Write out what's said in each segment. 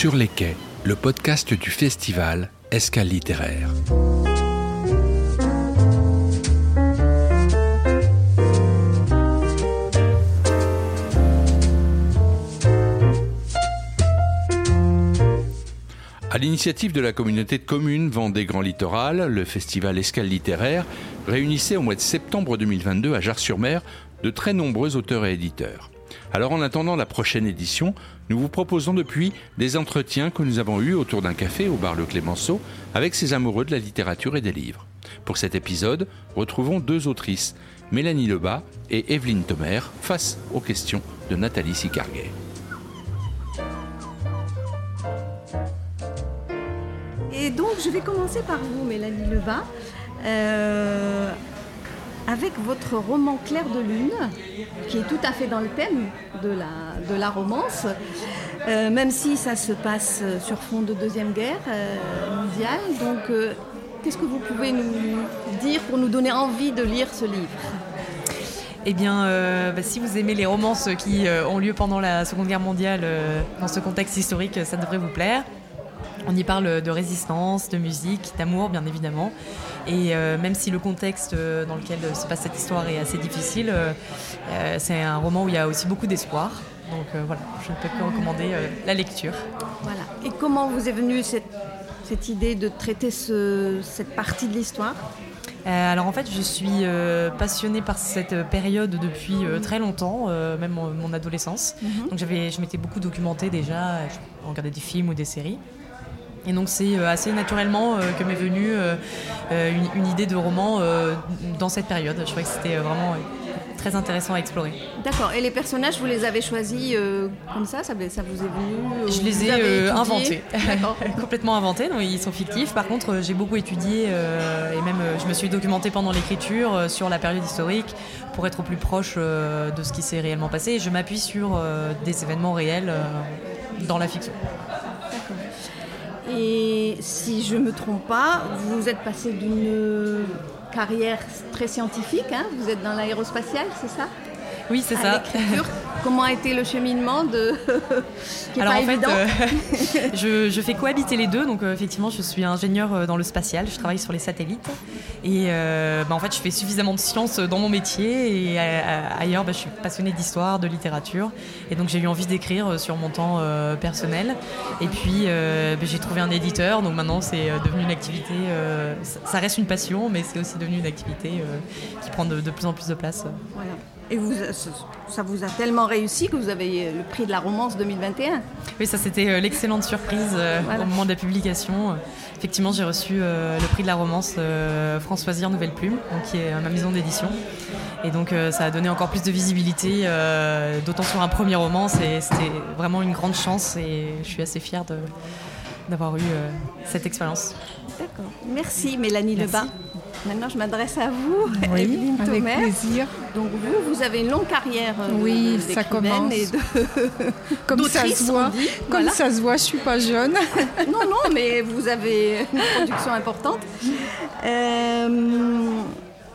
Sur les quais, le podcast du festival Escale littéraire. À l'initiative de la communauté de communes Vendée Grand Littoral, le festival Escale littéraire réunissait au mois de septembre 2022 à Jars-sur-Mer de très nombreux auteurs et éditeurs. Alors en attendant la prochaine édition, nous vous proposons depuis des entretiens que nous avons eus autour d'un café au bar Le Clémenceau avec ces amoureux de la littérature et des livres. Pour cet épisode, retrouvons deux autrices, Mélanie Lebas et Evelyne Thomer, face aux questions de Nathalie Sicarguet. Et donc, je vais commencer par vous, Mélanie Lebas, euh, avec votre roman Clair de Lune, qui est tout à fait dans le thème de la, romance, euh, même si ça se passe sur fond de Deuxième Guerre euh, mondiale. Donc, euh, qu'est-ce que vous pouvez nous dire pour nous donner envie de lire ce livre? Eh bien, bah, si vous aimez les romances qui ont lieu pendant la Seconde Guerre mondiale, dans ce contexte historique, ça devrait vous plaire. On y parle de résistance, de musique, d'amour, bien évidemment. Et euh, même si le contexte euh, dans lequel se passe cette histoire est assez difficile, euh, euh, c'est un roman où il y a aussi beaucoup d'espoir. Donc euh, voilà, je ne peux que recommander euh, la lecture. Voilà. Et comment vous est venue cette, cette idée de traiter ce- cette partie de l'histoire? Euh, alors en fait, je suis euh, passionnée par cette période depuis euh, très longtemps, euh, même mon, mon adolescence. Donc j'avais, je m'étais beaucoup documentée déjà, je regardais des films ou des séries. Et donc c'est euh, assez naturellement euh, que m'est venue euh, une, idée de roman dans cette période. Je trouvais que c'était vraiment très intéressant à explorer. D'accord. Et les personnages, vous les avez choisis euh, comme ça, ça vous est venu Je les ai euh, inventés, complètement inventés, donc ils sont fictifs. Par contre, j'ai beaucoup étudié euh, et même je me suis documentée pendant l'écriture sur la période historique pour être au plus proche de ce qui s'est réellement passé. Et je m'appuie sur des événements réels dans la fiction. Et si je me trompe pas, vous êtes passé d'une carrière très scientifique, hein vous êtes dans l'aérospatial, c'est ça? Oui, c'est ça. l'écriture. Comment a été le cheminement de qui est Alors pas en fait, évident euh, je, je fais cohabiter les deux. Donc euh, effectivement, je suis ingénieur euh, dans le spatial. Je travaille sur les satellites. Et euh, bah, en fait, je fais suffisamment de sciences dans mon métier. Et euh, ailleurs, bah, je suis passionnée d'histoire, de littérature. Et donc j'ai eu envie d'écrire euh, sur mon temps euh, personnel. Et puis euh, bah, j'ai trouvé un éditeur. Donc maintenant, c'est euh, devenu une activité. euh, ça, reste une passion, mais c'est aussi devenu une activité euh, qui prend de, de plus en plus de place. Voilà. Et vous, ça vous a tellement réussi que vous avez le prix de la romance 2021. Oui, ça c'était euh, l'excellente surprise euh, Voilà. au moment de la publication. Euh, Effectivement, j'ai reçu euh, le prix de la romance euh, François Zir Nouvelle Plume, donc, qui est euh, ma maison d'édition. Et donc euh, ça a donné encore plus de visibilité, euh, d'autant sur un premier roman. C'était vraiment une grande chance et je suis assez fière d'avoir eu euh, cette expérience. D'accord. Merci Mélanie Merci. Lebas. Maintenant, je m'adresse à vous, Oui, Evelyne avec Thomer. plaisir. Donc vous, vous avez une longue carrière euh, Oui, de- ça commence. et de Comme ça se voit, dit. comme Voilà. ça se voit, je suis pas jeune. Non, non, mais vous avez une production importante. Euh,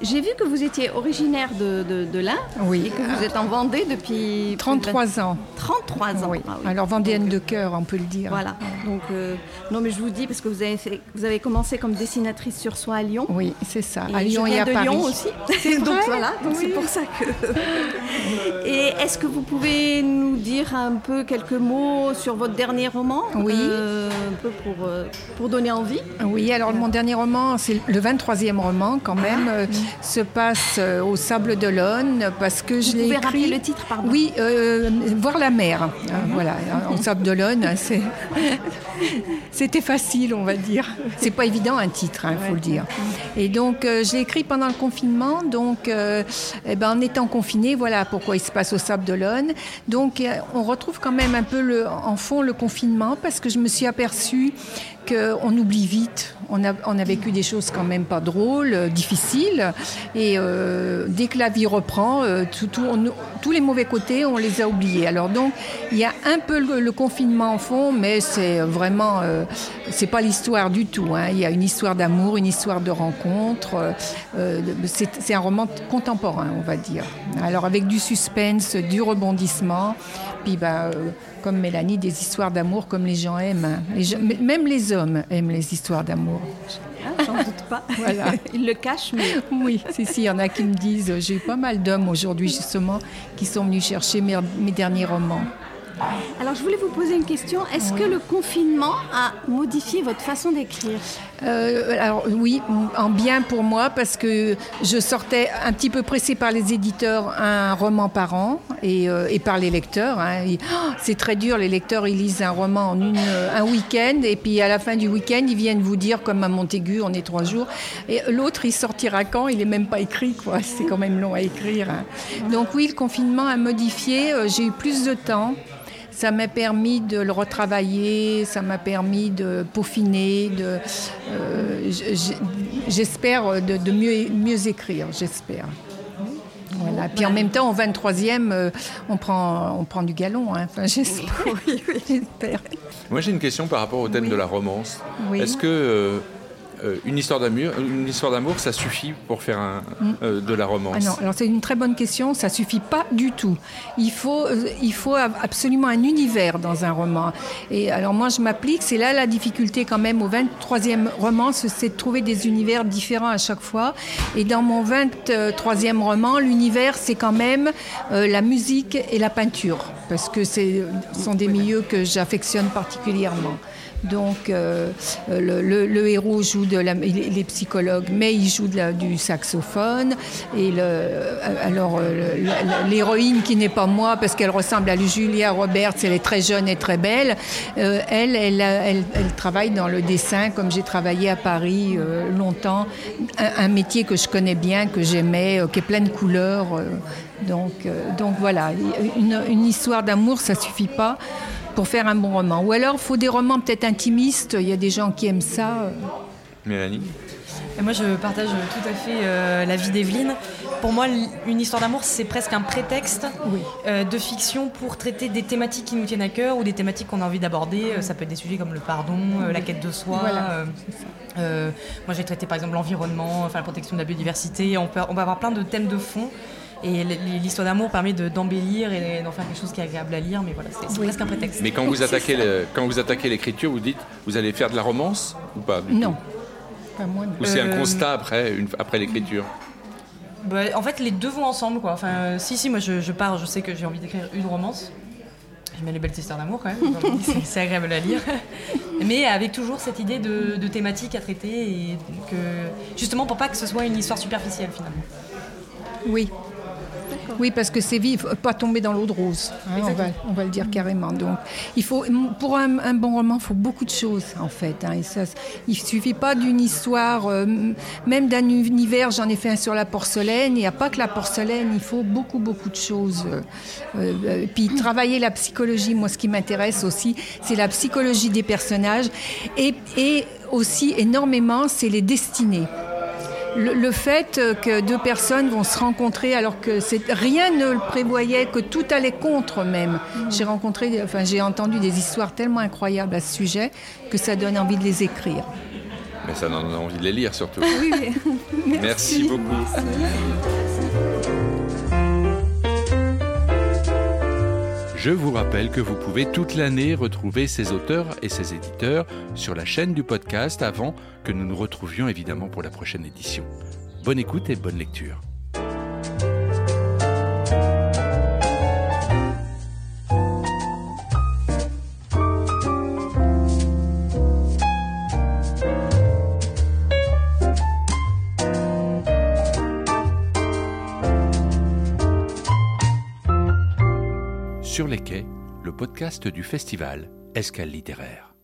J'ai vu que vous étiez originaire de, de, de Oui. et que vous êtes en Vendée depuis 33 ans. 33 ans. Oui. Ah oui. Alors vendéenne Donc, de cœur, on peut le dire. Voilà. Donc, euh, non, mais je vous dis parce que vous avez, fait, vous avez commencé comme dessinatrice sur soie à Lyon. Oui, c'est ça. Et à Lyon et à de Paris. Lyon aussi. donc vrai voilà, donc c'est pour ça que. Et est-ce que vous pouvez nous dire un peu quelques mots sur votre dernier roman Oui. Euh, un peu pour, euh, pour donner envie? Oui, alors mon dernier roman, c'est le 23e roman quand même, euh, se passe euh, au Sable d'Olonne parce que je l'ai écrit. rappeler le titre, pardon Oui, euh, voir la mer. hein, Voilà, en Sable d'Olonne, c'est- c'était facile, on va dire. C'est pas évident un titre, il faut le dire. Et donc, euh, je l'ai écrit pendant le confinement, donc euh, eh ben, en étant confiné, voilà pourquoi il se passe au Sable d'Olonne. Donc, on retrouve quand même un peu le, en fond le confinement parce que je me suis aperçue qu'on oublie vite. On a, vécu des choses quand même pas drôles, euh, difficiles. Et euh, dès que la vie reprend, euh, tout, tous les mauvais côtés, on les a oubliés. Alors donc, il y a un peu le, confinement en fond, mais c'est vraiment, c'est pas l'histoire du tout. Hein. Il y a une histoire d'amour, une histoire de rencontre. C'est un roman contemporain, on va dire. Alors avec du suspense, du rebondissement, puis bah, comme Mélanie, des histoires d'amour comme les gens aiment. même les hommes aiment les histoires d'amour. Ah, j'en doute pas. Voilà. Ils le cachent, mais. Oui, si, si, il y en a qui me disent j'ai eu pas mal d'hommes aujourd'hui, justement, qui sont venus chercher mes derniers romans. Alors, je voulais vous poser une question. Est-ce que le confinement a modifié votre façon d'écrire? Euh, Alors, oui, en bien pour moi, parce que je sortais un petit peu pressée par les éditeurs un roman par an et, euh, par les lecteurs. Hein. Oh, c'est très dur, les lecteurs, ils lisent un roman en une, un week-end et puis à la fin du week-end, ils viennent vous dire, comme à Montaigu, on est trois jours. Et l'autre, il sortira quand? Il n'est même pas écrit, quoi. C'est quand même long à écrire. Hein. Donc, oui, le confinement a modifié. Euh, j'ai eu plus de temps. Ça m'a permis de le retravailler, ça m'a permis de peaufiner, de, euh, j'espère de, mieux, mieux écrire, j'espère. Voilà. Puis en même temps, au 23e, euh, on, prend, on prend du galon. Hein. Enfin, j'espère. Moi, j'ai une question par rapport au thème de la romance. Est-ce que euh, une histoire d'amour, une histoire d'amour, ça suffit pour faire un, mm. euh, de la romance ah non, alors c'est une très bonne question. Ça suffit pas du tout. Il faut, euh, il faut absolument un univers dans un roman. Et alors moi, je m'applique. C'est là la difficulté quand même au 23e roman, c'est de trouver des univers différents à chaque fois. Et dans mon 23e roman, l'univers, c'est quand même la musique et la peinture, parce que ce sont des milieux que j'affectionne particulièrement. Donc euh, le, héros joue de la, il est psychologue, mais il joue du saxophone. Et euh, alors euh, l'héroïne qui n'est pas moi parce qu'elle ressemble à Julia Roberts, elle est très jeune et très belle. elle, elle, travaille dans le dessin comme j'ai travaillé à Paris longtemps, un, métier que je connais bien, que j'aimais, qui est plein de couleurs. donc, donc voilà, une, une histoire d'amour, ça suffit pas pour faire un bon roman. Ou alors, il faut des romans peut-être intimistes. Il y a des gens qui aiment ça. Mélanie moi, je partage tout à fait euh, la vie d'Evelyne. Pour moi, une histoire d'amour, c'est presque un prétexte euh, de fiction pour traiter des thématiques qui nous tiennent à cœur ou des thématiques qu'on a envie d'aborder. Euh, ça peut être des sujets comme le pardon, la quête de soi. moi, j'ai traité par exemple l'environnement, enfin, la protection de la biodiversité. On, peut, on va avoir plein de thèmes de fond. Et l'histoire d'amour permet d'embellir et d'en faire quelque chose qui est agréable à lire, mais voilà, c'est presque un prétexte. Mais quand vous attaquez quand vous attaquez l'écriture, vous dites, vous allez faire de la romance ou pas Non. Pas moi. Ou c'est un euh, constat après, une, après l'écriture? Bah, En fait, les deux vont ensemble, quoi. Enfin, si, si, moi je, pars, je sais que j'ai envie d'écrire une romance. Je mets les belles histoires d'amour quand même, c'est agréable à lire. Mais avec toujours cette idée de, de thématique à traiter et que justement pour pas que ce soit une histoire superficielle finalement. Oui, oui, parce que c'est vivre, pas tomber dans l'eau de rose. Hein, on, va, le dire carrément. Donc, il faut, pour un, bon roman, il faut beaucoup de choses en fait. Hein, et ça, il suffit pas d'une histoire, euh, même d'un univers. J'en ai fait un sur la porcelaine. Il n'y a pas que la porcelaine. Il faut beaucoup, beaucoup de choses. Euh, euh, puis travailler la psychologie. Moi, ce qui m'intéresse aussi, c'est la psychologie des personnages et, et aussi énormément, c'est les destinées le, fait que deux personnes vont se rencontrer alors que rien ne le prévoyait, que tout allait contre même. J'ai rencontré, enfin j'ai entendu des histoires tellement incroyables à ce sujet que ça donne envie de les écrire. Mais ça donne envie de les lire surtout. Oui, Merci. Merci beaucoup. Je vous rappelle que vous pouvez toute l'année retrouver ces auteurs et ces éditeurs sur la chaîne du podcast avant que nous nous retrouvions évidemment pour la prochaine édition. Bonne écoute et bonne lecture. Sur les quais, le podcast du festival Escale littéraire.